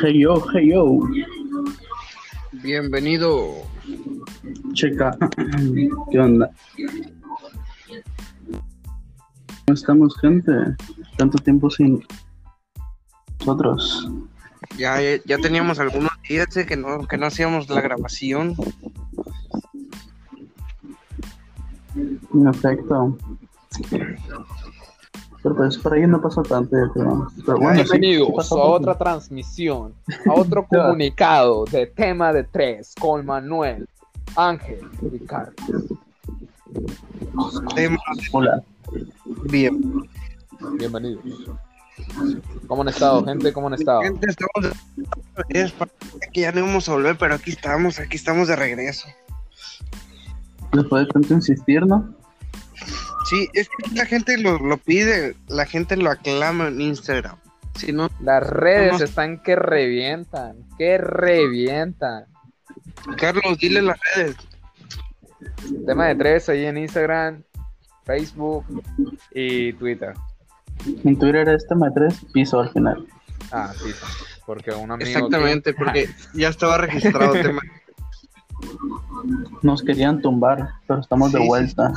Hey yo, hey yo. Bienvenido. Checa. ¿Qué onda? ¿Cómo estamos, gente? Tanto tiempo sin nosotros. Ya, ya, teníamos algunos días eh, que no, que no hacíamos la grabación. En efecto. Pero pues por ahí no pasó tanto, creo. Pero bueno, sí, Bienvenidos sí pasó a otra transmisión, a otro comunicado de tema de tres con Manuel, Ángel, Ricardo. Temas Hola. bien. Bienvenidos. ¿Cómo han estado, gente? ¿Cómo han estado? Gente, estamos de... es que ya no íbamos a volver, pero aquí estamos, aquí estamos de regreso. Después de tanto insistir, ¿no? Sí, es que la gente lo, lo pide, la gente lo aclama en Instagram. Si no, Las redes están que revientan, que revientan. Carlos, dile las redes. Tema de tres ahí en Instagram, Facebook y Twitter. En Twitter este me tres piso al final. Ah, sí, porque un amigo. Exactamente, que- porque ya estaba registrado tema. Nos querían tumbar, pero estamos de Sí, sí, vuelta.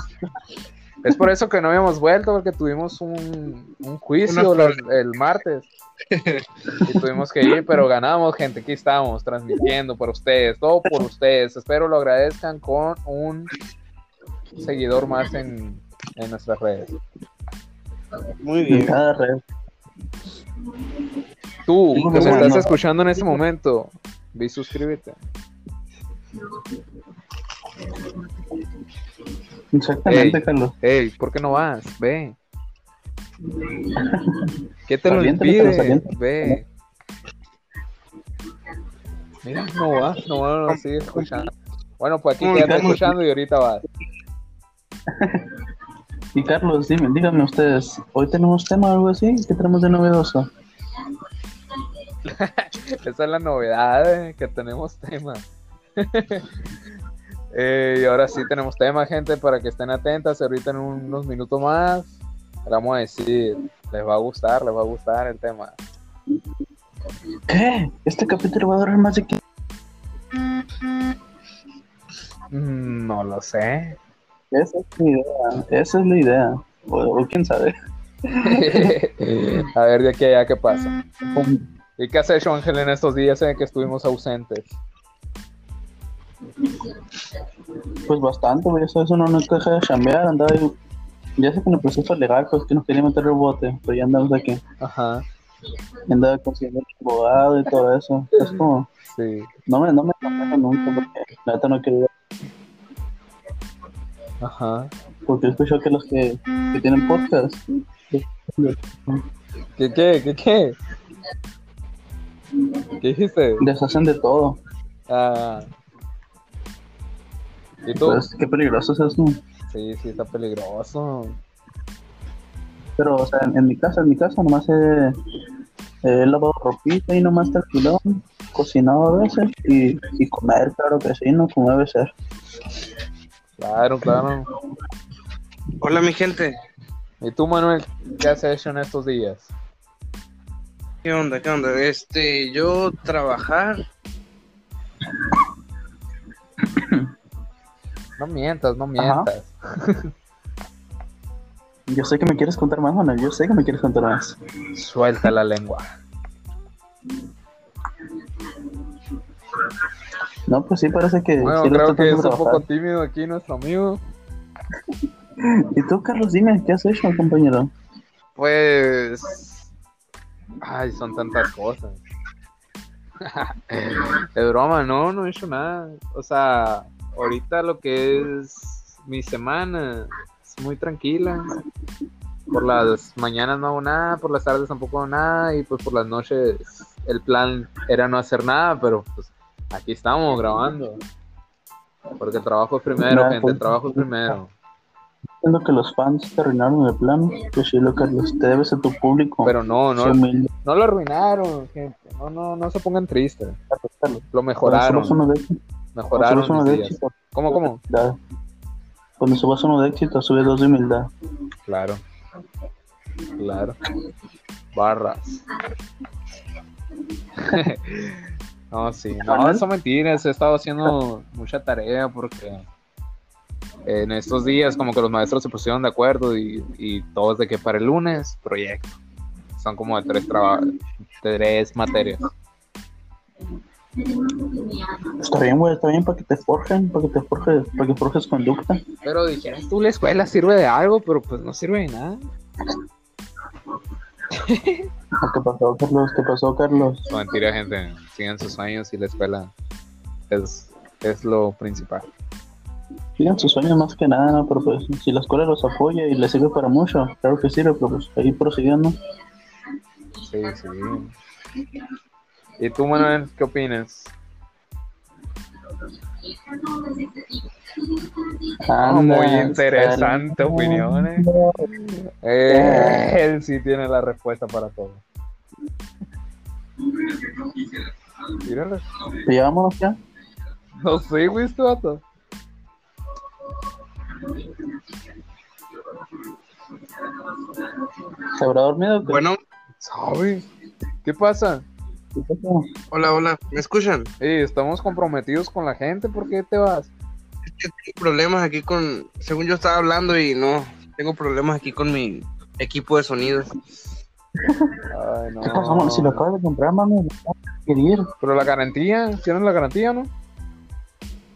Es por eso que no habíamos vuelto, porque tuvimos un, un juicio Una- los- el martes. Y tuvimos que ir, pero ganamos, gente. Aquí estamos transmitiendo por ustedes, todo por ustedes. Espero lo agradezcan con un seguidor más en, en nuestras redes. Muy En bien. cada red. Tú, que me bueno. estás escuchando en este momento, ve y suscríbete. Exactamente, Ey. Carlos. Ey, ¿por qué no vas? Ve. ¿Qué te lo impide? Ve. Mira, no va, no va, no sigue escuchando. Bueno, pues aquí ¿Cómo quédate estamos? escuchando y ahorita vas. Y Carlos, dime, díganme ustedes, ¿hoy tenemos tema o algo así? ¿Qué tenemos de novedoso? Esa es la novedad, eh, que tenemos tema. Eh, y ahora sí tenemos tema, gente, para que estén atentas. Ahorita en unos minutos más, vamos a decir, les va a gustar, les va a gustar el tema. ¿Qué? ¿Este capítulo va a durar más de 15? Mm, No lo sé. Esa es la idea. Esa es la idea. O, o quién sabe. a ver de aquí a allá qué pasa. ¿Y qué has hecho, Ángel, en estos días en que estuvimos ausentes? Pues bastante, güey. Eso, eso no nos deja de chambear. Andaba ahí- Ya sé que en el proceso legal, pues que nos quería meter el bote, pero ya andamos aquí. Ajá, Y andaba consiguiendo abogado y todo eso. Es como, sí, no me, no me nunca porque la neta no quería. ajá. Porque escucho que los que, que tienen podcast. ¿Qué, qué, qué, qué? ¿Qué dijiste? deshacen de todo. Ah. ¿Y tú? Pues qué peligroso es eso. Sí, sí, está peligroso. Pero, o sea, en, en mi casa, en mi casa nomás he, he lavado ropita y nomás tranquilón, cocinado a veces y, y comer, claro que sí, no como debe ser. Claro, claro. Hola, mi gente. ¿Y tú, Manuel, qué has hecho en estos días? ¿Qué onda? ¿Qué onda? Este, yo trabajar. No mientas, no mientas. Yo sé que me quieres contar más, Manuel, yo sé que me quieres contar más. Suelta la lengua. No, pues sí, parece que... Bueno, sí creo que es un poco tímido aquí nuestro amigo. Y tú, Carlos, dime, ¿qué has hecho, compañero? Pues. Ay, son tantas cosas. De broma, no, no he hecho nada. O sea, ahorita lo que es mi semana es muy tranquila. Por las mañanas no hago nada, por las tardes tampoco hago nada y pues por las noches el plan era no hacer nada, pero pues aquí estamos grabando. Porque el trabajo es primero, Nada, gente, pues. el trabajo es primero. Entiendo que los fans te arruinaron el plan. Pues sí, lo te debes a tu público. Pero no, no, no lo arruinaron, gente. No, no, no se pongan tristes. Lo Cuando mejoraron, uno de éxito, cuando mejoraron subas uno mis de días. éxito, ¿Cómo, cómo? Cuando subas uno de éxito, sube dos de humildad. Claro. Claro. Barras. No, sí, no, eso mentiras. He estado haciendo mucha tarea porque en estos días como que los maestros se pusieron de acuerdo y, y todos de que para el lunes, proyecto. Son como de tres trabajos, tres materias. Está bien, güey, está bien para que te forjen, para que te forjes, para que forjes conducta. Pero dijeras tú, la escuela sirve de algo, pero pues no sirve de nada. ¿Qué pasó, Carlos? ¿Qué pasó, Carlos? No, mentira, gente. Sigan sus sueños y la escuela es, es lo principal. Sigan sus sueños más que nada, ¿no? pero pues si la escuela los apoya y les sirve para mucho, claro que sirve, pero pues ahí prosiguiendo. Sí, sí. ¿Y tú, Manuel, qué opinas? Ah, muy interesante opinión, eh. Él sí tiene la respuesta para todo. Míralo. ¿Te llevamos ya? No sé, güey, este vato. ¿Se habrá dormido? Bueno, ¿Sabe? ¿Qué pasa? Hola, hola, ¿me escuchan? Eh, estamos comprometidos con la gente, ¿por qué te vas? Es que tengo problemas aquí con, según yo estaba hablando y no, tengo problemas aquí con mi equipo de sonido. Ay, no. ¿Qué pasó? Si lo acabas de comprar, mami, querer. Pero la garantía, ¿tienes la garantía, no?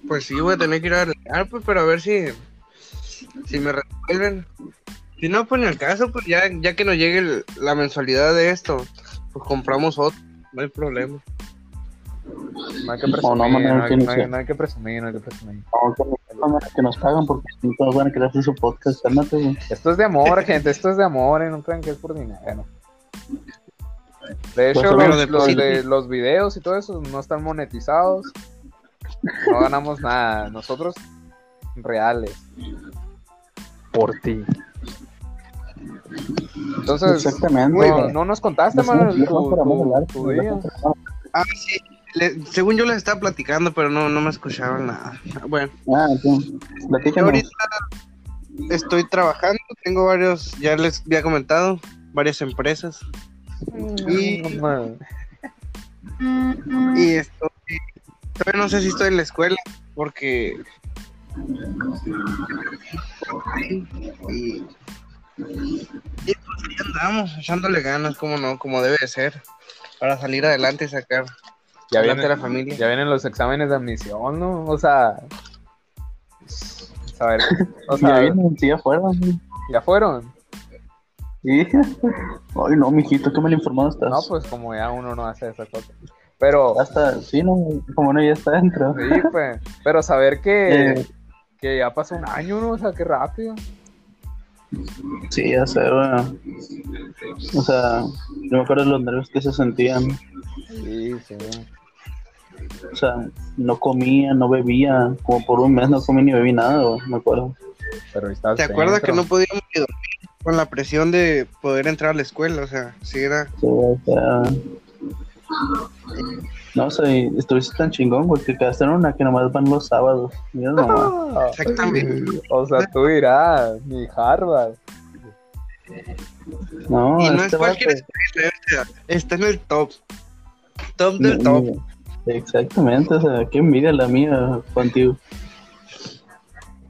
Pues sí, voy a tener que ir a arreglar, pues, pero a ver si, si me resuelven. Si no, pues en el caso, pues ya, ya que nos llegue el- la mensualidad de esto, pues compramos otro, no hay problema. No hay que No, presumir, no, no, Manuel, hay, no hay- que- no hay que presumir, no hay que presumir. No, que, no, que nos pagan porque no todos van a querer hacer su podcast, cálmate, güey. Esto es de amor, gente, esto es de amor, y no crean que es por dinero. De hecho, Pues, los, pero los, de, los videos y todo eso no están monetizados. No ganamos nada. Nosotros, reales. Por ti. Entonces, Exactamente. no, no nos contaste, Manuel. Ah, sí, le- según yo les estaba platicando, pero no, no me escucharon nada. Bueno, Ah, ahorita estoy trabajando, tengo varios, ya les había comentado, varias empresas. Y- No, man. Y estoy, todavía no sé si estoy en la escuela, porque... Y, y pues ahí andamos, echándole ganas, como no, como debe de ser, para salir adelante y sacar Ya adelante a viene, la familia. ya vienen los exámenes de admisión, ¿no? O sea, a ver, o Ya vienen, sí, afuera. güey. ya fueron. Sí. Ay, no, mijito, qué mal informado estás. No, pues como ya uno no hace esa cosa. Pero, Hasta, sí, no, como no, ya está dentro. sí, pues, pero saber que, Eh. que ya pasó un año, ¿no? O sea, qué rápido. Sí, ya sé, güey. O sea, yo me acuerdo de los nervios que se sentían. Sí, sí. O sea, no comía, no bebía. Como por un mes no comí ni bebí nada, güey, me acuerdo. Pero ¿Te acuerdas que no podíamos ni dormir con la presión de poder entrar a la escuela? O sea, sí era... Sí, o sea. No sé, estuviste tan chingón, güey, que quedaste en una que nomás van los sábados. Mira nomás. Exactamente. O sea, tú dirás, mi Harvard. No, y no este es cualquier escuela, está en el top. Top del top. Exactamente, o sea, qué envidia la mía contigo.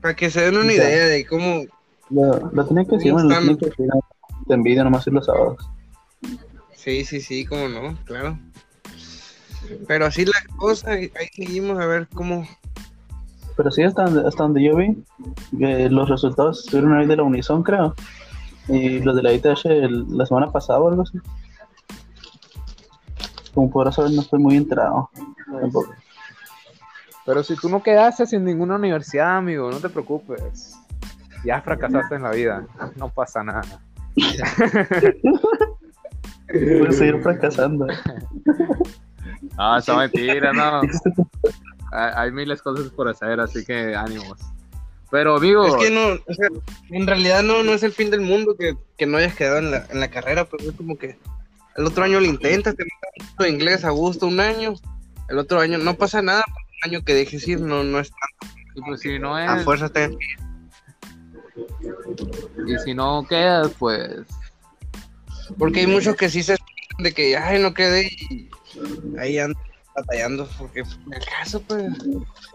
Para que se den una Ya. idea de cómo... Lo, lo tenía que decir, ¿Cómo bueno, lo tenía que decir. no, Te envidia nomás ir los sábados. Sí, sí, sí, cómo no, claro. Pero así la cosa, ahí seguimos a ver cómo... Pero sí, hasta donde, hasta donde yo vi, que los resultados estuvieron ahí de la Unison, creo. Y los de la ITH el- la semana pasada o algo así. Como podrás saber, no estoy muy enterado. Tampoco. Pero si tú no quedaste sin ninguna universidad, amigo, no te preocupes. Ya fracasaste en la vida. No pasa nada. Puedes seguir fracasando. No, esa mentira, no. Hay, hay miles de cosas por hacer, así que ánimos. Pero, amigo, Es que no, o sea, en realidad no, no es el fin del mundo que, que no hayas quedado en la, en la carrera, pero es como que el otro año lo intentas, te metes de inglés a gusto un año, el otro año no pasa nada, un año que dejes ir no, no es y pues si no a es, fuerza te y si no quedas, pues, Porque hay muchos que sí se de que, ay, no quedé y, ahí ando batallando porque el caso, pues.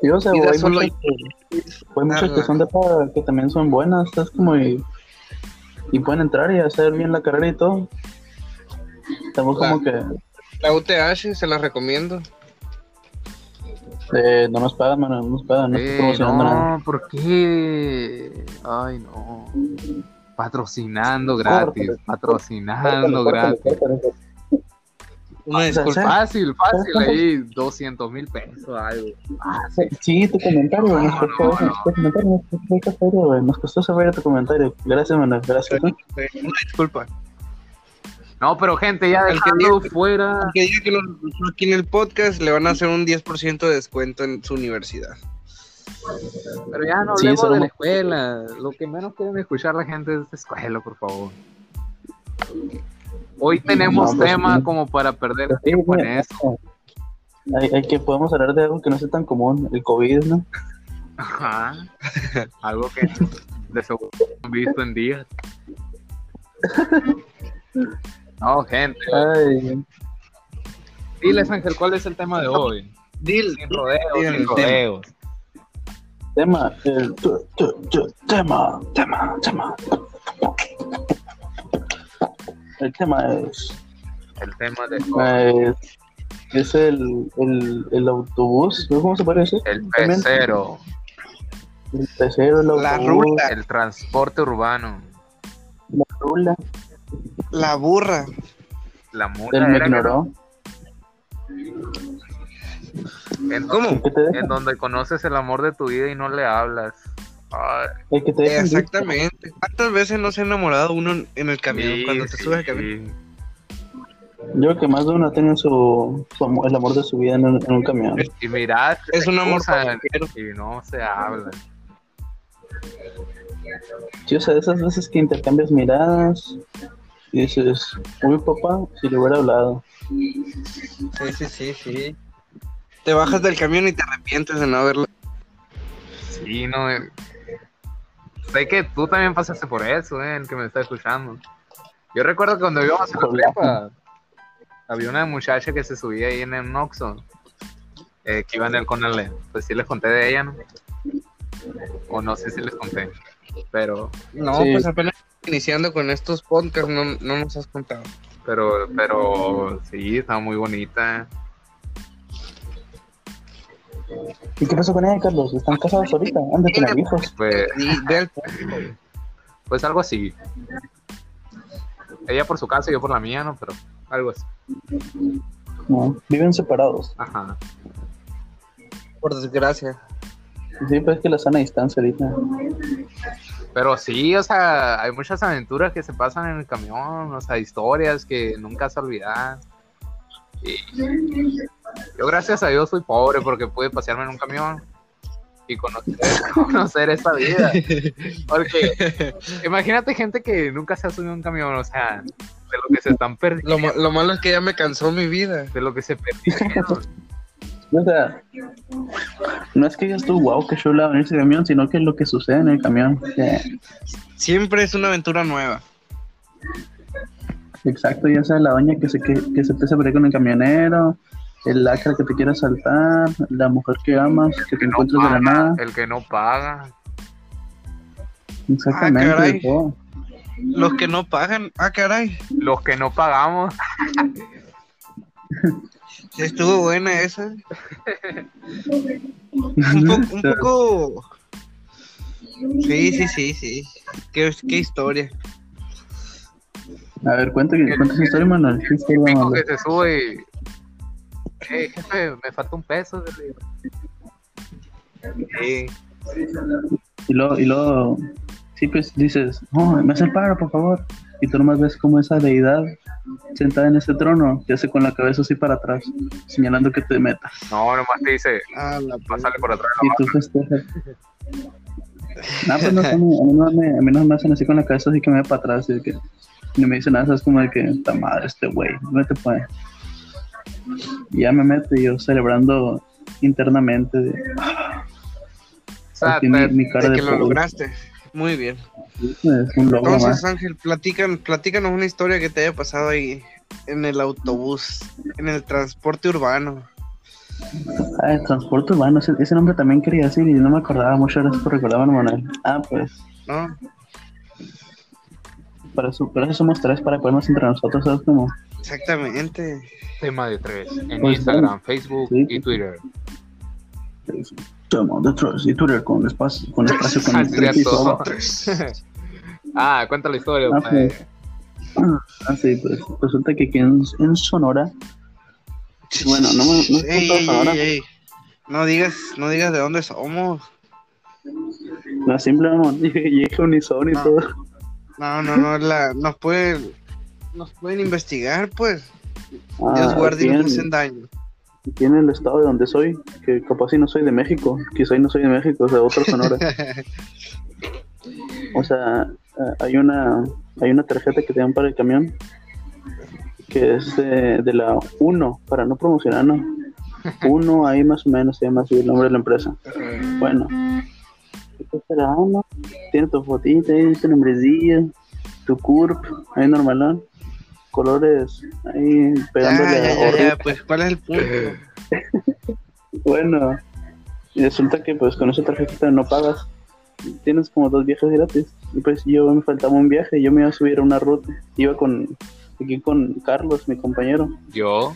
Yo, o sea, hay solo muchas, que, hay muchas que son de paga que también son buenas, es como y, y pueden entrar y hacer bien la carrera y todo. Estamos como que La UTH se la recomiendo. eh, no nos pagan, mano, no nos pagan, no estoy promocionando nada. no, ¿por qué? Ay, no. Patrocinando gratis, patrocinando gratis. Una disculpa. Fácil, fácil, ahí 200 mil pesos, algo. Ah, sí. Tu comentario, güey, nos No, costó, no, no. nos costó comentario, nos costó saber, güey, nos costó saber tu comentario. Gracias, mano, gracias. Una disculpa. No, pero gente, ya El que dejando diga- fuera. El que diga que lo escuchó aquí en el podcast le van a hacer un 10% de descuento en su universidad. Pero ya no Sí, hablemos solo de la escuela. Lo que menos quieren escuchar la gente es de escuela, por favor. Hoy tenemos No, pues, tema sí. como para perder Sí, tiempo en eso. Hay, hay que podemos hablar de algo que no sea tan común, el COVID, ¿no? Ajá. Algo que de seguro no han visto en días. No, gente. Ay, Diles, Ángel, ¿cuál es el tema de hoy? Dil, Sin rodeos, sin rodeos. Tema, el tu- tu- tu- tema, tema, tema. El tema es, El tema de es, es el, el, el autobús. ¿cómo se parece? El pecero. El tercero, el La rula. El transporte urbano. la rula, la burra. La mula el me era ignoró. En, ¿Cómo? En donde conoces el amor de tu vida y no le hablas. Ay, El que te deja en visto. Exactamente. ¿Cuántas veces no se ha enamorado uno en- el camión sí, cuando te sí, subes al camión? sí. Yo creo que más de uno tiene su, su amor- el amor de su vida en un, en un camión. Y mirad, Es un amor pasajero. y no se habla. Sí, o sea, esas veces que intercambias miradas y dices, uy papá, si le hubiera hablado. Sí, sí, sí, sí. Te bajas del camión y te arrepientes de no haberlo. Sí, no. eh. Sé que tú también pasaste por eso, eh, el que me está escuchando. Yo recuerdo que cuando íbamos a la prepa, había una muchacha que se subía ahí en el Noxo, eh, que iba en el Conalé. Pues sí les conté de ella, ¿no? O no sé si les conté. Pero, No, Sí. pues apenas iniciando con estos podcasts no, no nos has contado. pero, pero sí, estaba muy bonita. ¿Y qué pasó con ella, Carlos? ¿Están casados ahorita? Han de tener hijos. Pues, pues algo así. Ella por su casa y yo por la mía, ¿no? Pero algo así. No, viven separados. Ajá. por desgracia. Sí, pues es que la sana distancia ahorita. Pero sí, o sea, hay muchas aventuras que se pasan en el camión, o sea, historias que nunca se olvidan. Y yo, gracias a Dios, soy pobre porque pude pasearme en un camión y conocer, conocer esta vida. Porque imagínate gente que nunca se ha subido a un camión, o sea, de lo que se están perdiendo, Lo, ma- lo malo es que ya me cansó mi vida. de lo que se perdieron. O sea, no es que digas tú, wow, qué chula venirse en camión, sino que es lo que sucede en el camión. Que- Siempre es una aventura nueva. exacto, ya sea la doña que se, que, que se empieza a pelear con el camionero, el lacra que te quiere asaltar, la mujer que amas, que te no encuentras de la nada. el que no paga. Exactamente, Ah. Los que no pagan, ah, caray. Los que no pagamos. Estuvo buena esa. Un, po- un poco. Sí, sí, sí, sí. Qué, qué historia. A ver, cuenta, cuenta esa historia, Manuel. ¿Qué historia, Típico Manuel? que se sube y. Eh, jefe, me falta un peso. Sí, Y luego, y luego, sí, pues dices, no, me hace el paro, por favor. Y tú nomás ves como esa deidad sentada en ese trono te hace con la cabeza así para atrás, señalando que te metas. No, nomás te dice, Ah, la pásale por atrás. Y tú festejas. No, pues no, a mí, a mí no me, a mí no me hacen así con la cabeza, así que me ve para atrás. Y de que, y me dicen nada, es como de que, está madre este güey, no te puede. Y ya me meto y yo celebrando internamente de, O sea, aquí mi, te- mi cara de de que lo lograste. Muy bien. Es un logro Entonces, más. Ángel, platican, platícanos una historia que te haya pasado ahí en el autobús, en el transporte urbano. Ah, el transporte urbano, ese, ese nombre también quería decir y no me acordaba mucho, gracias por recordarme, Manuel. Ah, pues, ¿No? para eso, para eso somos tres, para podernos entre nosotros, ¿sabes cómo? Exactamente. Tema de tres. En Pues, Instagram, Facebook sí. y Twitter. Somos de tres y Twitter con espacio, con espacio, con tres de y todo. todo. ah, cuenta la historia. Ah, pues. Ah, sí, pues resulta que aquí en, en Sonora, bueno, no me no Ey, ey, Sonora, ey, ey. No digas, no digas de dónde somos. no, simplemente dije unison y No. todo. No, no, no, la, nos pueden, nos pueden investigar, pues. Ah, Dios guarde y aquí no en- hacen daño. en el estado de donde soy, que capaz si no soy de México, quizá no soy de México, o sea, otro Sonora. O sea, eh, hay una hay una tarjeta que te dan para el camión que es de, de la 1, para no promocionar, ¿no? 1 ahí más o menos se llama así el nombre de la empresa. Bueno, tiene tu fotita tu nombrecillo, tu CURP, ahí normalón, colores ahí Ya, pegándole ya, a ya, ya, pues, ¿cuál es el punto? Bueno, y resulta que pues con esa tarjeta no pagas. Tienes como dos viajes gratis. Y pues yo me faltaba un viaje yo me iba a subir a una ruta. Iba con aquí con Carlos, mi compañero. Yo.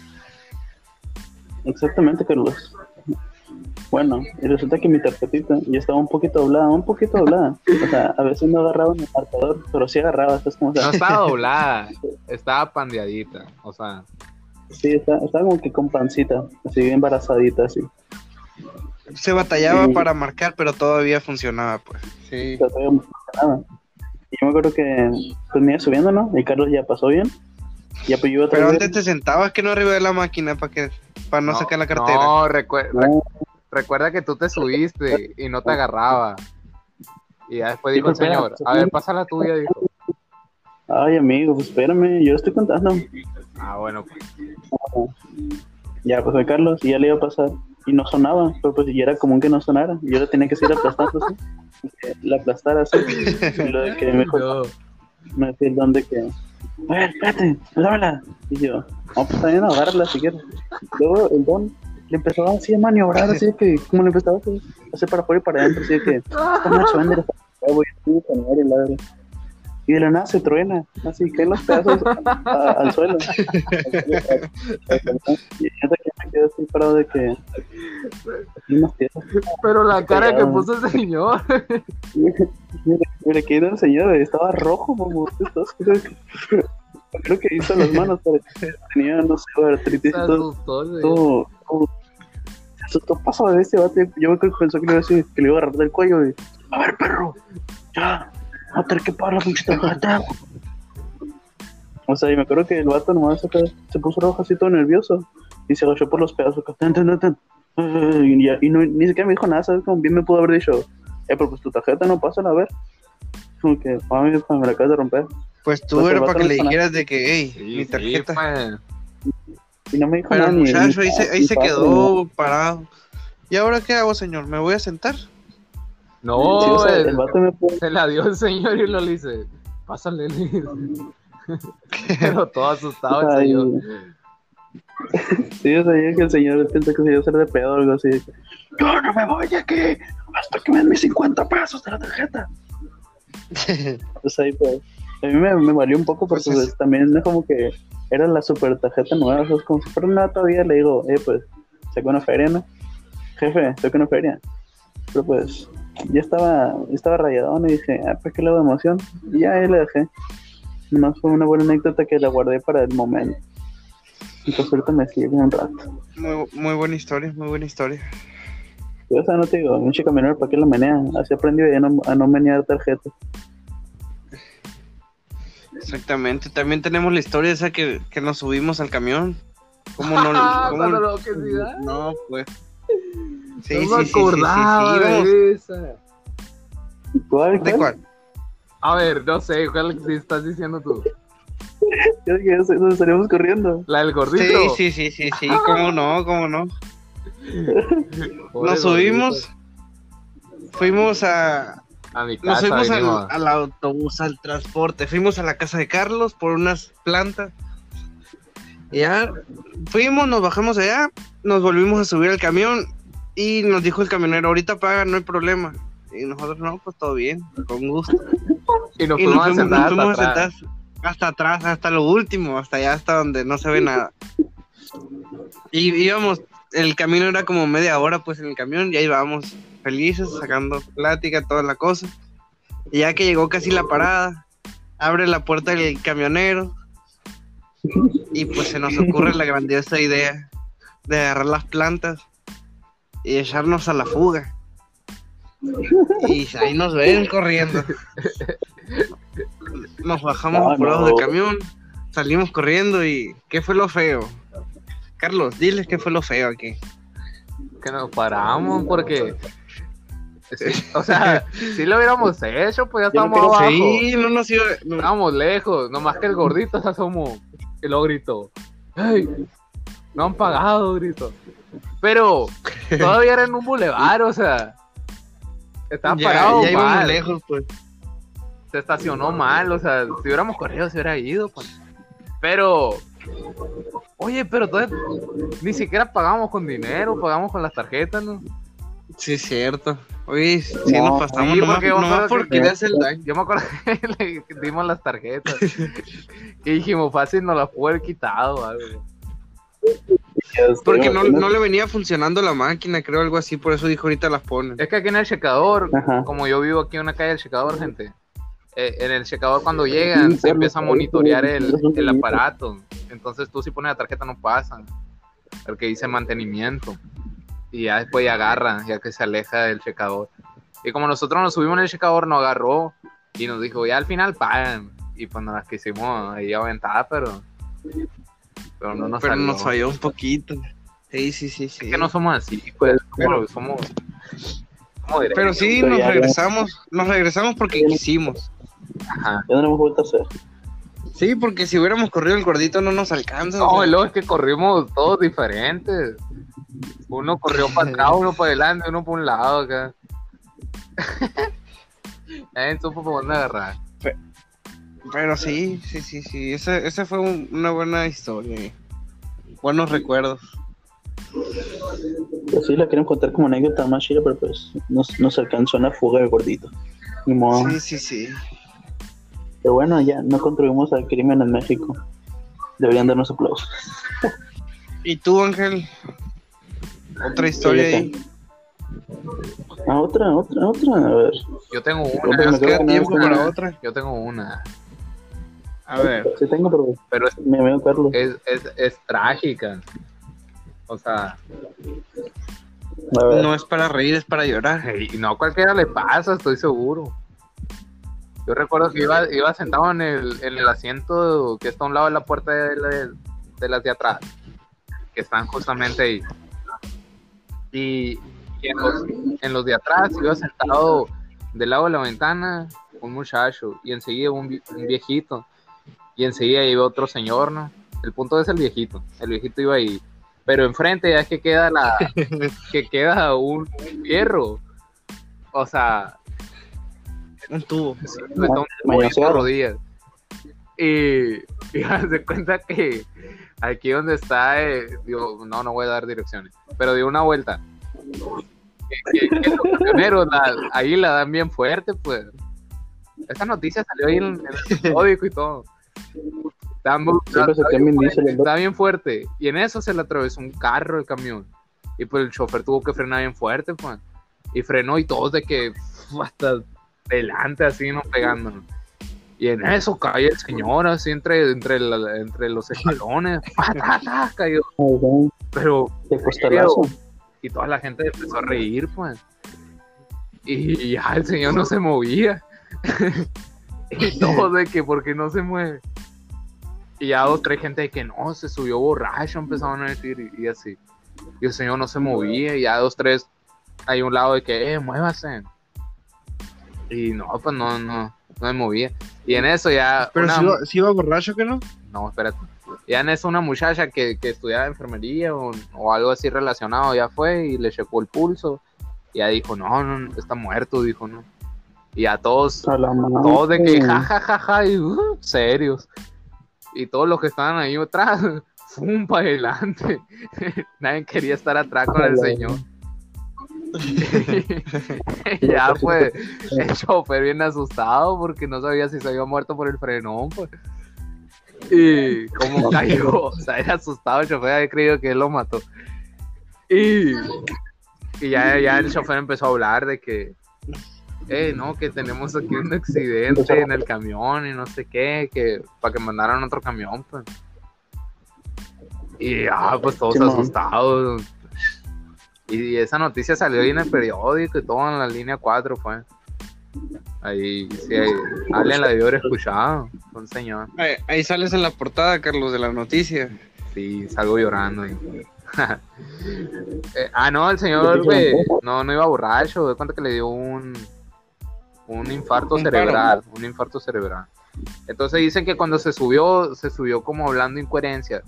Exactamente, Carlos. Bueno, y resulta que mi tarjetita ya estaba un poquito doblada, un poquito doblada. O sea, a veces no agarraba en el marcador, pero sí agarraba, ¿sabes cómo? O sea, No estaba doblada. estaba pandeadita. O sea, sí, estaba, estaba como que con pancita, así embarazadita, así. Se batallaba Sí. para marcar, pero todavía funcionaba, pues. Sí. O sea, todavía no funcionaba. Y yo me acuerdo que pues me iba subiendo, ¿no? Y Carlos ya pasó bien. Ya pues yo iba a Pero antes te sentabas que no arriba de la máquina para que para no, sacar la cartera. No, recue- rec- No, recuerda que tú te subiste y no te agarraba. Y ya después dijo el señor, a ver, pasa la tuya, dijo. Ay, amigo, pues espérame, yo estoy contando. Ah, bueno, pues, Ya, pues fue Carlos y ya le iba a pasar. Y no sonaba, pero pues ya era común que no sonara. Y yo le tenía que seguir aplastando así. que La aplastara así. Y lo de que me, no. me decía el don de que, a ver, espérate, dámela. Y yo, no, pues también agárrala si quieres. Luego el don le empezó así a maniobrar, así de que, como le empezaba a hacer para afuera y para adentro, así de que, y así, de la nada se truena, así caen los pedazos a- a- al suelo. Y yo me quedé así parado de que. así. Pero la cara que puso el señor. Mira, que era el señor, estaba rojo, como. Creo que, que hizo las manos, pero tenía, no sé, artritis Se asustó, todo, todo. Se asustó paso de ese bate. Yo creo que pensó que le iba a decir que le iba a agarrar del cuello y. A ver, perro, ya, va a tener que pagar la pinche tarjeta. O sea, y me acuerdo que el vato nomás acá se puso rojo así todo nervioso y se agachó por los pedazos. acá, tan, tan, tan, tan. Eh, Y, ya- y no, ni siquiera me dijo nada, ¿sabes? Como bien me pudo haber dicho, eh, pero pues tu tarjeta no pasa a ver. Como que, mami, me la acabas de romper. Pues tú Pues era para que le nada. dijeras de que, hey, Sí, mi tarjeta. Y no me dijo Pero nada. el muchacho ni- ahí se, ahí se quedó parado. ¿Y ahora qué hago, señor? ¿Me voy a sentar? No, Sí, o sea, el- el vato me pudo se la dio el señor y lo le dice, pásale. le dice. Pero todo asustado el Ay, señor. Sí, o sea, yo que el señor pensó que se iba a hacer de pedo o algo así. Yo no me voy de aquí hasta que me den mis 50 pesos de la tarjeta. Pues ahí, pues, a mí me, me valió un poco porque Pues es- pues, también es como que era la super tarjeta nueva, o sea, es como si fuera una todavía, le digo, eh, pues, saco una feria, ¿no? Jefe, saco una feria. Pero pues, ya estaba, ya estaba rayadón y dije, ah, pues qué le hago de emoción. Y ya ahí le dejé. Nomás fue una buena anécdota que la guardé para el momento. Y pues ahorita me sigue un rato. Muy, muy buena historia, muy buena historia. Yo, o sea, no te digo, un chico menor, ¿para qué lo menea? Así aprendió ya no, a no menear tarjetas. Exactamente. También tenemos la historia esa que, que nos subimos al camión. ¿Cómo no? Ah, cómo- cuando lo que. No, pues. Sí, no sí, me sí, sí, sí, acordaba sí, de esa. ¿Cuál? ¿De cuál? A ver, no sé, ¿cuál sí estás diciendo tú? Yo dije, nos- nos salimos corriendo. La del gordito. Sí, sí, sí, sí, sí, cómo no, cómo no. Pobre Nos subimos, gordito. fuimos a, A mi nos casa fuimos al, autobús, al transporte, fuimos a la casa de Carlos por unas plantas Y ya fuimos, nos bajamos allá, nos volvimos a subir al camión y nos dijo el camionero, ahorita paga, no hay problema. Y nosotros, no, pues todo bien, con gusto. Y nos Y fuimos nos a sentar nos fuimos a hasta sentar hasta atrás, hasta lo último, hasta allá, hasta donde no se ve nada. Y íbamos, el camino era como media hora, pues en el camión, y ahí íbamos felices, sacando plática, toda la cosa. Y ya que llegó casi la parada, abre la puerta el camionero, y pues se nos ocurre la grandiosa idea de agarrar las plantas y echarnos a la fuga. Y ahí nos ven corriendo. Nos bajamos Ah, apurados no. del camión, salimos corriendo y ¿qué fue lo feo? Carlos, diles qué fue lo feo aquí. Que nos paramos porque. Sí, o sea, si lo hubiéramos hecho, pues ya no estamos quiero abajo. Sí, no nos iba. no- Estábamos lejos, nomás que el gordito se asomó y lo gritó. ¡Ey! No han pagado, grito. Pero todavía era en un bulevar, o sea. Estaba ya, parado ya íbamos mal. lejos, pues. Se estacionó mal, o sea, si hubiéramos corrido se hubiera ido, pues. Pero. Oye, pero todavía ni siquiera pagamos con dinero, pagamos con las tarjetas, ¿no? Sí, cierto. Oye, sí No, nos pasamos sí, nomás, porque yo me nomás que-. Yo me acuerdo que le dimos las tarjetas. y dijimos, fácil nos las pudo haber quitado algo. Porque no, no le venía funcionando la máquina, creo, algo así, por eso dijo ahorita las ponen. Es que aquí en el checador, Ajá. como yo vivo aquí en una calle del checador, gente, eh, en el checador cuando llegan se empieza a monitorear el, el aparato. Entonces tú si pones la tarjeta no pasa. Porque dice mantenimiento. Y ya después ya agarra, ya que se aleja del checador. Y como nosotros nos subimos en el checador, nos agarró y nos dijo, ya al final pagan. Y pues nos las quisimos ahí aventar, pero... Pero no nos Pero salió. nos falló un poquito. Sí, sí, sí, sí. Es que no somos así, pues, pero somos... Pero sí, nos ya- regresamos. Nos regresamos porque quisimos. Ajá. Ya no lo hemos vuelto a hacer. Sí, porque si hubiéramos corrido el gordito no nos alcanza. o No, luego es que corrimos todos diferentes. Uno corrió para atrás, uno para adelante, uno por un lado acá. Nadie supo por dónde agarrar. Pero sí, sí, sí, sí. Esa, esa fue un- una buena historia. Buenos recuerdos. Pues sí, la quieren contar como anécdota más chida, pero pues no, no se alcanzó en la fuga del gordito. Ni modo. Sí, sí, sí. Pero bueno, ya no contribuimos al crimen en México. Deberían darnos aplausos. ¿Y tú, Ángel? Otra historia Sí, ahí. Ah, otra, otra, otra. A ver. Yo tengo una, me Nos creo queda tiempo para una- otra. yo tengo una, A ver. Sí tengo, pero pero es, mi amigo Carlos. es, es, es trágica. O sea. No es para reír, es para llorar. y no a cualquiera le pasa, estoy seguro. Yo recuerdo que iba, iba sentado en el, en el asiento que está a un lado de la puerta de, la- de las de atrás, que están justamente ahí. Y, y en, los, en los de atrás iba sentado del lado de la ventana un muchacho y enseguida un, vi- un viejito y enseguida iba otro señor, ¿no? El punto es el viejito, el viejito iba ahí. Pero enfrente ya es que queda la que queda un, fierro. O sea, Un tubo. Sí, me mañoseado. rodillas. Y, y haz de cuenta que aquí donde está, eh, digo, no, no voy a dar direcciones, pero dio una vuelta. Que, que- que los camioneros la- ahí la dan bien fuerte, pues. Esta noticia salió ahí en, en el periódico y todo. Está, Siempre se está cambian bien fuerte, está bien fuerte. Y en eso se le atravesó un carro el camión. Y pues el chofer tuvo que frenar bien fuerte, pues. Y frenó y todos de que hasta delante así, no pegándonos. Y en eso cae el señor así entre, entre, la- entre los escalones. ¡Pa, ta, ta! cayó. Pero, y toda la gente empezó a reír, pues. Y ya el señor no se movía. y todo de que, ¿por qué no se mueve? Y ya dos, tres gente de que no, se subió borracho, empezaron a decir, y, y así. Y el señor no se movía, y ya dos, tres, hay un lado de que, eh, muévase. Y no, pues no, no, no me movía. Y en eso ya. Pero una- si iba, si iba borracho, que no? no, espérate. Ya en eso una muchacha que, que estudiaba enfermería o, o algo así relacionado ya fue y le checó el pulso. Y ya dijo, no, no, está muerto, dijo, no. Y a todos, A todos de que ja, ja, ja, ja, y uh, serios. Y todos los que estaban ahí atrás, ¡fum! para adelante. Nadie quería estar atrás con el señor. Ya pues el chofer bien asustado porque no sabía si se había muerto por el frenón pues. Y como cayó, o sea, era asustado el chofer, había creído que él lo mató. Y, y ya, ya el chofer empezó a hablar de que, eh, no, que tenemos aquí un accidente en el camión y no sé qué, que para que mandaran otro camión, pues. Y ya, pues todos Simón. asustados. Y esa noticia salió ahí en el periódico y todo en la línea 4 fue. Ahí, sí, ahí, alguien la debió haber escuchado, un señor. Ahí, ahí sales en la portada, Carlos, de la noticia. Sí, salgo llorando. Eh, ah, no, el señor güey, no, no iba borracho, de cuenta que le dio un, un infarto Un cerebral, un infarto cerebral. Entonces dicen que cuando se subió, se subió como hablando incoherencia,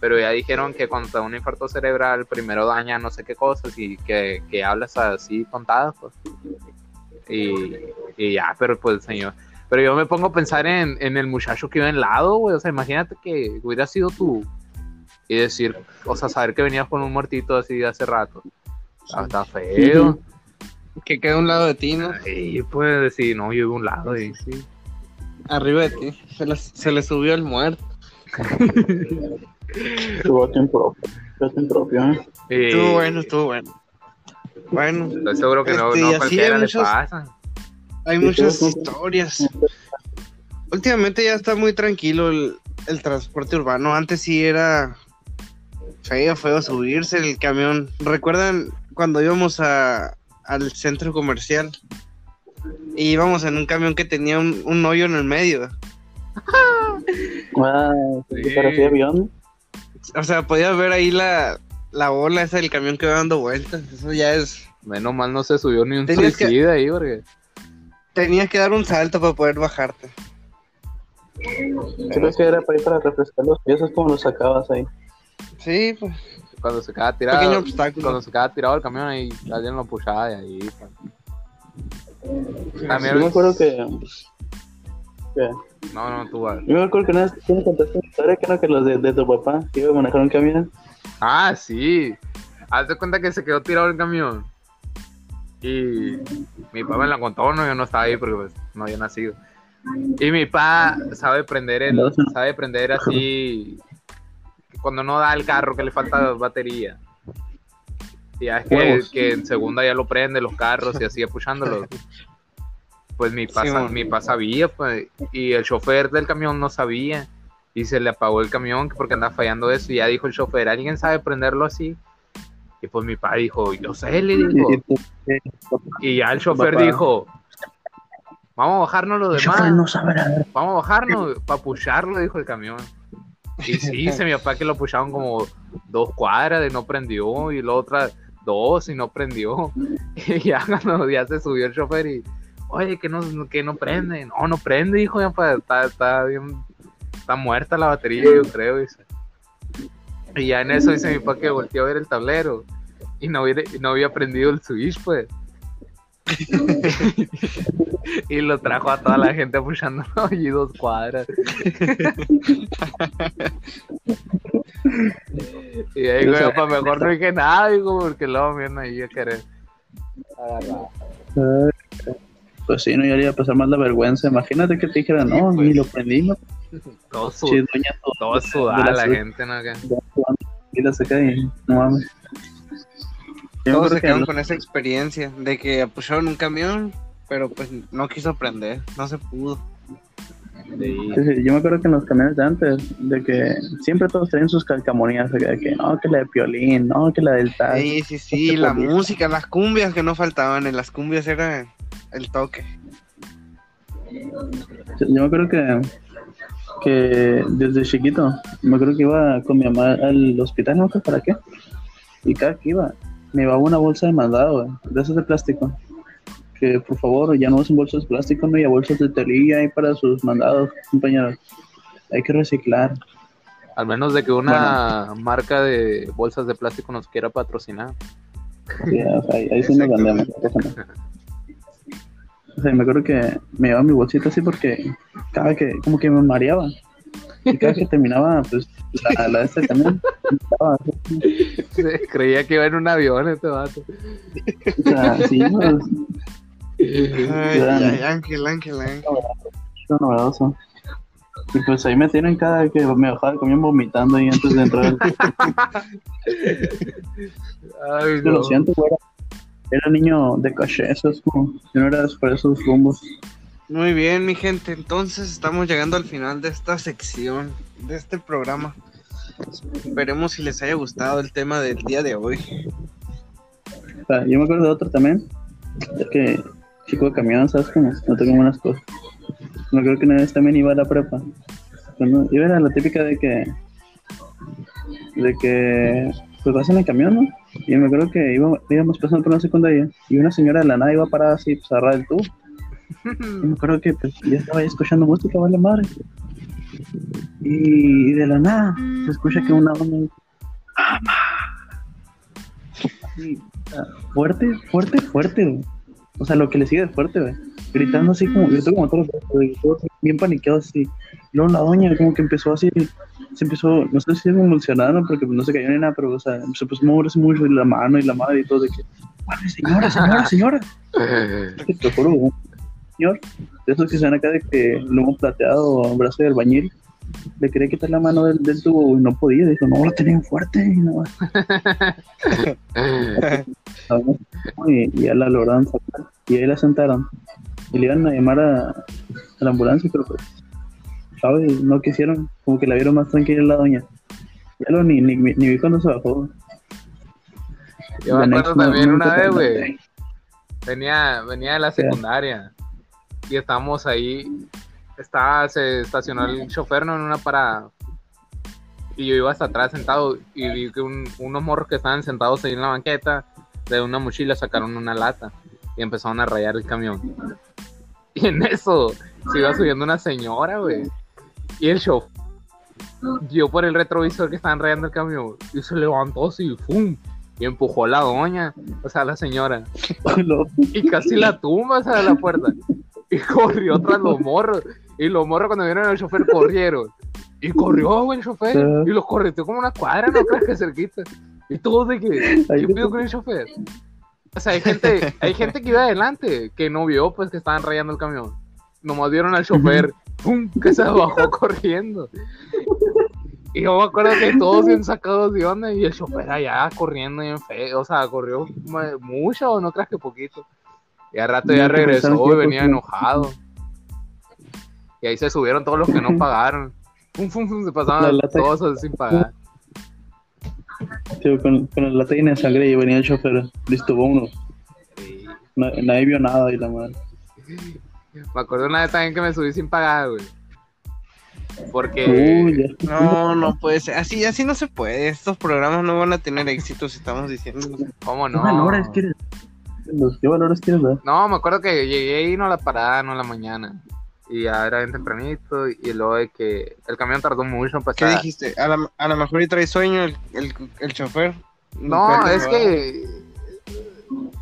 pero ya dijeron que cuando te da un infarto cerebral, primero daña no sé qué cosas y que, que hablas así contadas, pues. Y, y ya, pero pues señor. Pero yo me pongo a pensar en, en el muchacho que iba en lado, güey. O sea, imagínate que hubiera sido tú. Y decir, o sea, saber que venías con un muertito así de hace rato. Ah, está feo. Que queda a un lado de ti, ¿no? Y puede decir, no, yo vivo a un lado. Y, sí. Arriba de ti. Se le, se le subió el muerto. Tuvo tiempo propio. tiempo propio, ¿eh? Estuvo bueno, estuvo bueno. Bueno, Estoy seguro que no, Este, no cualquiera hay le muchos- pasa. hay muchas historias. Últimamente ya está muy tranquilo el, el transporte urbano. Antes sí era feo, feo subirse el camión. ¿Recuerdan cuando íbamos a, al centro comercial? Y íbamos en un camión que tenía un, un hoyo en el medio. Ah, Sí. ¿te parecía avión? O sea, podías ver ahí la, la bola esa del camión que va dando vueltas. Eso ya es... Menos mal no se subió ni un Tenías que- suicida ahí, porque Tenías que dar un salto para poder bajarte. Creo que era para ir para refrescar los pies, es como los sacabas ahí. Sí, pues, cuando se queda pequeño tirado, obstáculo. cuando se queda tirado el camión ahí, alguien lo pushaba y ahí. pues. También, Yo me acuerdo que. que- no, no, tú vas. yo me acuerdo que una vez tú me contaste una historia que era que los de, de tu papá que iba a manejar un camión. Ah, sí. Haz de cuenta que se quedó tirado el camión. Y mi papá me la contó, no, yo no estaba ahí porque pues, no había nacido. Y mi papá sabe prender el, sabe prender así cuando no da el carro que le falta batería. Y ya es que, que en segunda ya lo prende los carros y así apuchándolos. Pues mi papá, Sí, bueno. mi sabía, pues, y el chofer del camión no sabía. Y se le apagó el camión porque andaba fallando eso. Y ya dijo el chofer, ¿alguien sabe prenderlo así? Y pues mi papá dijo, yo sé, le dijo. Y, eh, Y ya el chofer Papá. dijo, vamos a bajarnos los demás. no. Vamos a bajarnos para pusharlo, dijo el camión. Y sí, dice mi papá que lo pusharon como dos cuadras y no prendió, y la otra dos y no prendió. Y ya cuando ya se subió el chofer y, oye, que no, que no prende. No, no prende, dijo mi papá, está, está bien, está muerta la batería, yo creo. Dice. Y ya en eso dice mi papá que volteó a ver el tablero y no había, no había prendido el switch, pues. y lo trajo a toda la gente pushándolo allí dos cuadras. y ahí, güey, pues mejor no dije nada, digo, porque luego vienen ahí a querer agarrar. Pues sí, no, yo le iba a pasar más la vergüenza. Imagínate que te dijeran, no, ni lo prendí, no. Todo, su, Sí, doña tu- todo sudada la la- gente, ¿no? Y la saca y no mames. Yo Todos se que quedaron con esa experiencia de que apoyaron un camión, pero pues no quiso aprender, no se pudo. Sí. Sí, yo me acuerdo que en los camiones de antes, de que siempre todos traían sus calcamonías, de que no, que la de Piolín, no, que la del tal. Sí, sí, sí, la música, las cumbias que no faltaban, en las cumbias era el toque. Yo me acuerdo que, que desde chiquito, me acuerdo que iba con mi mamá al hospital, no sé para qué, y cada que iba, me llevaba una bolsa de mandado, de esas de plástico. Que por favor ya no usen bolsas de plástico, no, y a bolsas de telilla ahí para sus mandados, compañeros. Hay que reciclar. Al menos de que una marca de bolsas de plástico nos quiera patrocinar. Sí, o sea, ahí, ahí sí nos vendemos. O sea, me acuerdo que me llevaba mi bolsita así porque cada que, como que me mareaba. Y cada que terminaba, pues, la, la de este Sí, Creía que iba en un avión este vato. o sea, sí, pues, Ay, ay, Ángel, Ángel, Ángel. Novedoso. Y pues ahí me tienen cada vez que me bajaba camión vomitando ahí antes de entrar. Ay, no. lo siento, güey. Era niño de caché, eso es como, yo no era por esos rumbos. Muy bien, mi gente. Entonces estamos llegando al final de esta sección, de este programa. Esperemos si les haya gustado el tema del día de hoy. Sea, yo me acuerdo de otro también, que chico de camión, ¿sabes cómo? No tengo buenas cosas. Me acuerdo que una vez también iba a la prepa. Cuando iba era la típica de que, de que, pues vas en el camión, ¿no? Y me acuerdo que iba, íbamos pasando por una secundaria y una señora de la nada iba parada así, pues a agarrar el tubo. Y me acuerdo que pues, ya estaba ahí escuchando música, vale madre. Y de la nada se escucha que una onda fuerte, fuerte, fuerte, güey. O sea, lo que le sigue de fuerte, güey. Gritando así como, gritó como todos los bien paniqueado así. Luego la doña como que empezó así, se empezó, no sé si se convulsionaron porque pues, no se cayó ni nada, pero o sea, se empezó a moverse mucho y la mano y la madre y todo de que, "Madre, señora, señora, señora. te juro, señor, de esos que se ven acá de que lo hemos plateado brazo de albañil, le quería quitar la mano del, del tubo y no podía, dijo, no, lo tenían fuerte y no, y, y ya la lograron sacar y ahí la sentaron y le iban a llamar a, a la ambulancia, pero pues, ¿sabes? No quisieron, como que la vieron más tranquila la doña. Ya lo ni, ni, ni vi cuando se bajó. Yo me acuerdo también una vez, güey. Venía, venía de la secundaria y estábamos ahí. Estaba, se estacionó el chofer ¿no? en una parada. Y yo iba hasta atrás sentado y vi que un- unos morros que estaban sentados ahí en la banqueta de una mochila sacaron una lata y empezaron a rayar el camión. Y en eso se iba subiendo una señora, güey. Y el chofer vio por el retrovisor que estaban rayando el camión y se levantó así, ¡fum! Y empujó a la doña, o sea, a la señora y casi la tumba o sea, de la puerta. Y corrió tras los morros. Y los morros cuando vieron al chofer corrieron. Y corrió, el chofer. Y los correteó como una cuadra, no creas que cerquita. Y todos de que, ¿qué pido con el chofer? O sea, hay gente, hay gente que iba adelante, que no vio pues que estaban rayando el camión. Nomás vieron al chofer, ¡pum! que se bajó corriendo. Y yo me acuerdo que todos bien sacados de onda y el chofer allá corriendo bien feo, o sea, corrió mu- mucho, no creas que poquito. Y al rato ya regresó y venía enojado. Y ahí se subieron todos los que no pagaron. Fum, fum, fum, se La pasaban lata- todos sin pagar. Sí, con, con el lata llena de sangre y venía el chofer. Listo, vámonos. Sí. Na- nadie vio nada y la madre. Me acuerdo una vez también que me subí sin pagar, güey. Porque Uy. No, no puede ser. Así, así no se puede. Estos programas no van a tener éxito si estamos diciendo. ¿Cómo ¿Qué no? valores quieres? Los- ¿Qué valores quieres dar? No, me acuerdo que llegué y no a la parada, no a la mañana. Y ya era bien tempranito. Y luego de que el camión tardó mucho en ¿Qué dijiste? A la, a lo mejor y trae sueño el, el, el chofer. No, es que.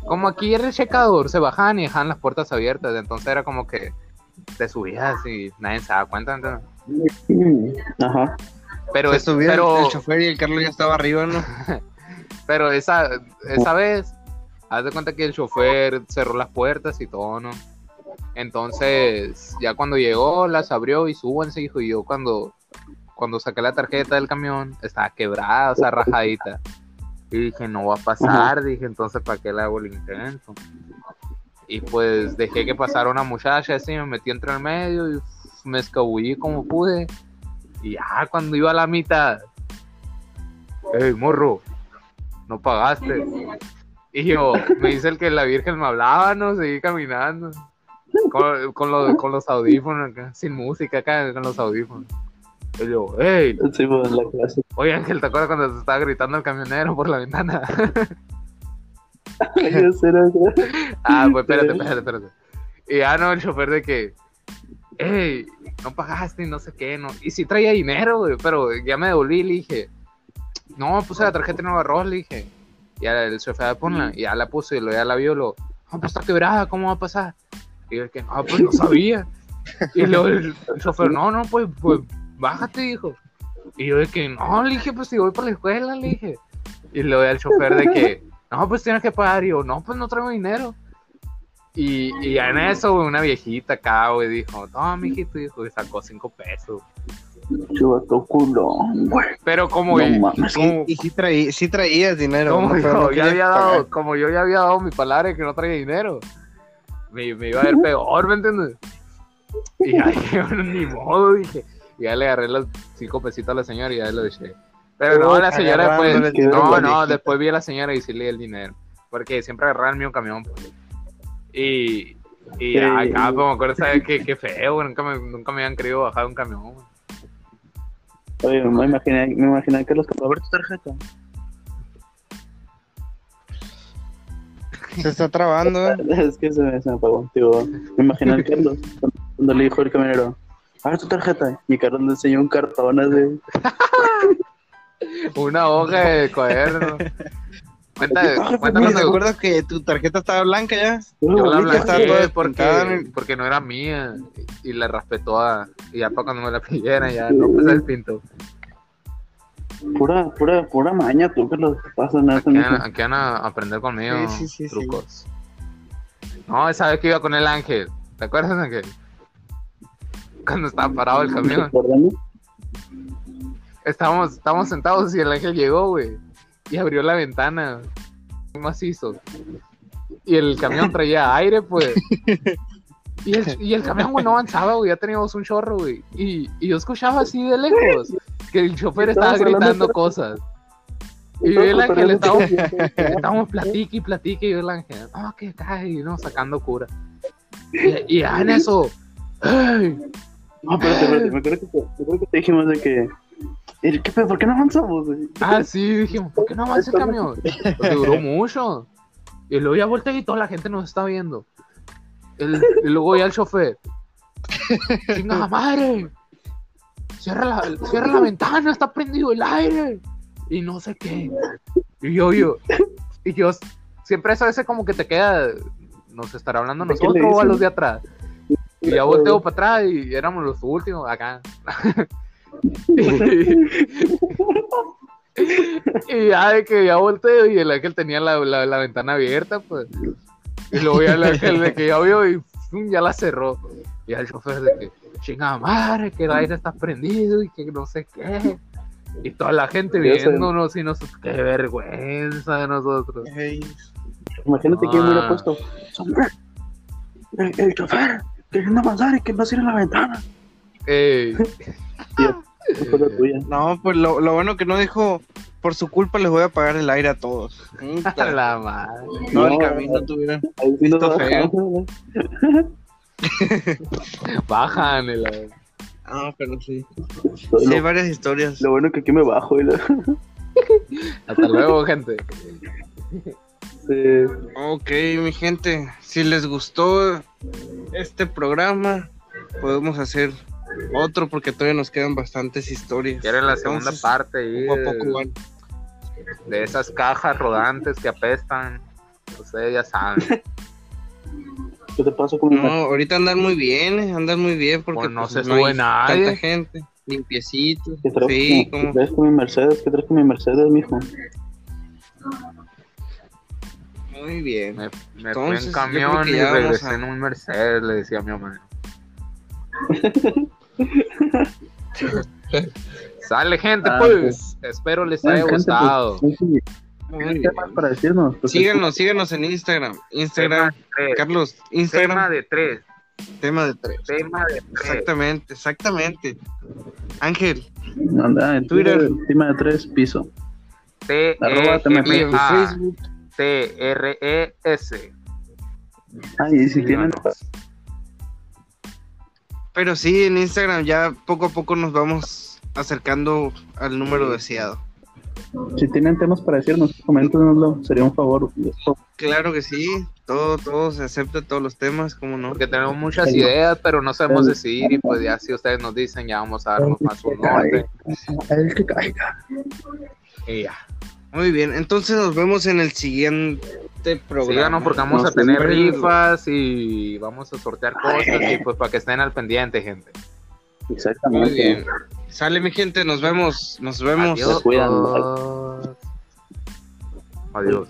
Como aquí era el checador, se bajaban y dejaban las puertas abiertas. Entonces era como que te subías y nadie se daba cuenta. entonces- Ajá. Pero, Se pero, el chofer y el Carlos ya estaba arriba, ¿no? pero esa, esa vez, haz de cuenta que el chofer cerró las puertas y todo, ¿no? Entonces, ya cuando llegó, las abrió y súbanse, hijo. Y yo cuando, cuando saqué la tarjeta del camión, estaba quebrada, o sea, rajadita. Y dije, no va a pasar, dije, entonces, ¿para qué le hago el intento? Y pues dejé que pasara una muchacha así, me metí entre el medio y me escabullí como pude. Y ya cuando iba a la mitad, ¡Ey, morro! No pagaste. Y yo, me dice el que la Virgen me hablaba, no, seguí caminando. Con, con, los, con los audífonos acá, sin música acá, con los audífonos. Y yo, ¡Ey! Sí, pues la clase. Oye Ángel, ¿te acuerdas cuando se estaba gritando el camionero por la ventana? Ah, pues espérate, espérate, espérate. Y ya no, el chofer de que, ¡Ey! No pagaste y no sé qué, no. Y sí traía dinero, güey, pero ya me devolví y le dije, no, puse la tarjeta en Nueva Arroz, le dije. Y el chofer, ponla, y ya la puse y lo ya la vio, lo, no, pues está quebrada, ¿cómo va a pasar? Y yo que, no, pues no sabía. Y luego el, el chofer, no, no, pues, pues, bájate, dijo. Y yo de que, no, le dije, pues si voy para la escuela, le dije. Y doy al chofer de que, no, pues tienes que pagar. Y yo, no, pues no traigo dinero. Y, y ya en eso, una viejita acá, güey, dijo, no, mijito, dijo, y sacó cinco pesos. Chivato culón, güey. Pero como, No y- mames. como- Y sí, traí, sí traías dinero. como yo, no ya había dado, como yo ya había dado mi palabra de que no traía dinero, me, me iba a ver peor, ¿me entiendes? Y ya dije, bueno, ni modo, dije. Y ya le agarré los cinco pesitos a la señora y ya le dije. Pero no, la señora después, a no, no, después vi a la señora y sí le di el dinero. Porque siempre agarraba el mío camión. pues. Y, y Sí. acá, pues me acuerdo, ¿sabes qué, qué feo, nunca me, nunca me habían querido bajar un camión. Oye, me imaginé, me imaginé que los que... Tu tarjeta. Se está trabando, ¿eh? Es que se me, se me apagó. Digo, me imaginé a Carlos cuando, le dijo el camionero, a ver tu tarjeta. Y Carlos le enseñó un cartón así. Una hoja de cuaderno. Cuenta, cuéntanos ¿Te de acuerdas que tu tarjeta estaba blanca ya? Yo la bonita, estaba blanqueé toda despintada, porque, ¿no? porque no era mía y la raspé toda. Y ya para cuando me la pidieran, ya no pues el pinto. Pura, pura, pura maña, tú que los pasan nada. Aquí van, aquí van a aprender conmigo Sí, sí, sí, sí. trucos. No, esa vez que iba con el ángel. ¿Te acuerdas, Ángel? Cuando estaba parado el camión. Estábamos, estábamos sentados y el ángel llegó, güey. Y abrió la ventana. Muy macizo. Y el camión traía aire, pues. Y el, y el camión, güey, no avanzaba, güey. Ya teníamos un chorro, güey. Y, y yo escuchaba así de lejos que el chofer estaba gritando de- cosas. Y yo el ángel estábamos, estábamos platique y platique. Y yo el ángel, no, que cae, y no, sacando cura. Y, y ya en eso, ¡ay! No, espérate, espérate. Me acuerdo que te, acuerdo que te dijimos de que. "Eh, ¿Qué pedo? ¿Por qué no avanzamos? güey?" Ah, sí, dijimos, ¿por qué no avanza el camión? Porque duró mucho. Y luego ya volteé y toda la gente nos está viendo. El- y luego ya el chofer. ¡Chinga madre! Cierra la, cierra la ventana, está prendido el aire. Y no sé qué. Y yo, yo. Y yo, siempre eso ese como que te queda. ¿Nos estará hablando a ¿De qué le nosotros o a los de atrás? Y ya volteo para atrás y éramos los últimos acá. y ya de que ya volteo y el ángel tenía la, la, la ventana abierta, pues. Y luego ya el ángel de que ya vio y ¡fum! ya la cerró. Y el chofer de que, chingada madre, que el aire está prendido y que no sé qué. Y toda la gente viéndonos y nosotros, qué vergüenza de nosotros. Ey, Imagínate quién me hubiera Ah. puesto. Hombre, el, el chofer, queriendo avanzar y que no cierre la ventana. Ey, la tuya. No, pues lo, lo bueno que no dijo, por su culpa les voy a pagar el aire a todos. a la madre. No, el No, camino tuvieron. Visto feo. Bajan el, Ah, pero sí. Sí, hay varias historias. lo bueno que aquí me bajo. Y la- Hasta luego, gente. Sí. Ok, mi gente, si les gustó este programa, podemos hacer otro porque todavía nos quedan bastantes historias. Quieren la segunda Entonces, parte ahí Poco a poco de, van. de esas cajas rodantes que apestan. Ustedes ya saben. ¿Qué te pasa con mi No, ahorita andan muy bien, eh, andan muy bien porque Pues no pues, se hay sube nadie. Tanta gente, limpiecito. ¿Qué traes, Sí, con, como ¿Qué traes con mi Mercedes? ¿Qué traes con mi Mercedes, mijo? muy bien. Me, me fui Entonces, en yo camión y regresé a- en un Mercedes, le decía a mi mamá. Sale gente, Ah, pues. Espero les haya Gente, pues, gustado. Muy ¿Qué bien. más para decirnos? Pues, Síganos, síganos en Instagram. Instagram, Tema tres. Carlos, Tema Instagram, de tres. tema de tres. Tema de tres. Exactamente, exactamente. Ángel, Anda, en Twitter. Twitter, tema de tres piso. T Arroba E tema M y en A Facebook. T R E S. Ay, y si tienen. Pero sí, en Instagram ya poco a poco nos vamos acercando al número deseado. si tienen temas para decirnos, coméntenoslo, sería un favor. Claro que sí, todo, todo se acepta, todos los temas, ¿cómo no? Porque tenemos muchas ideas, pero no sabemos el- decidir. Y pues ya si ustedes nos dicen, ya vamos a darnos más un norte. El que caiga. Y ya. Muy bien, entonces nos vemos en el siguiente programa. Síganos porque vamos a tener rifas y vamos a sortear cosas y pues para que estén al pendiente, gente. Muy Exactamente. bien. Sale mi gente, nos vemos, nos vemos. Adiós. cuidan. Adiós.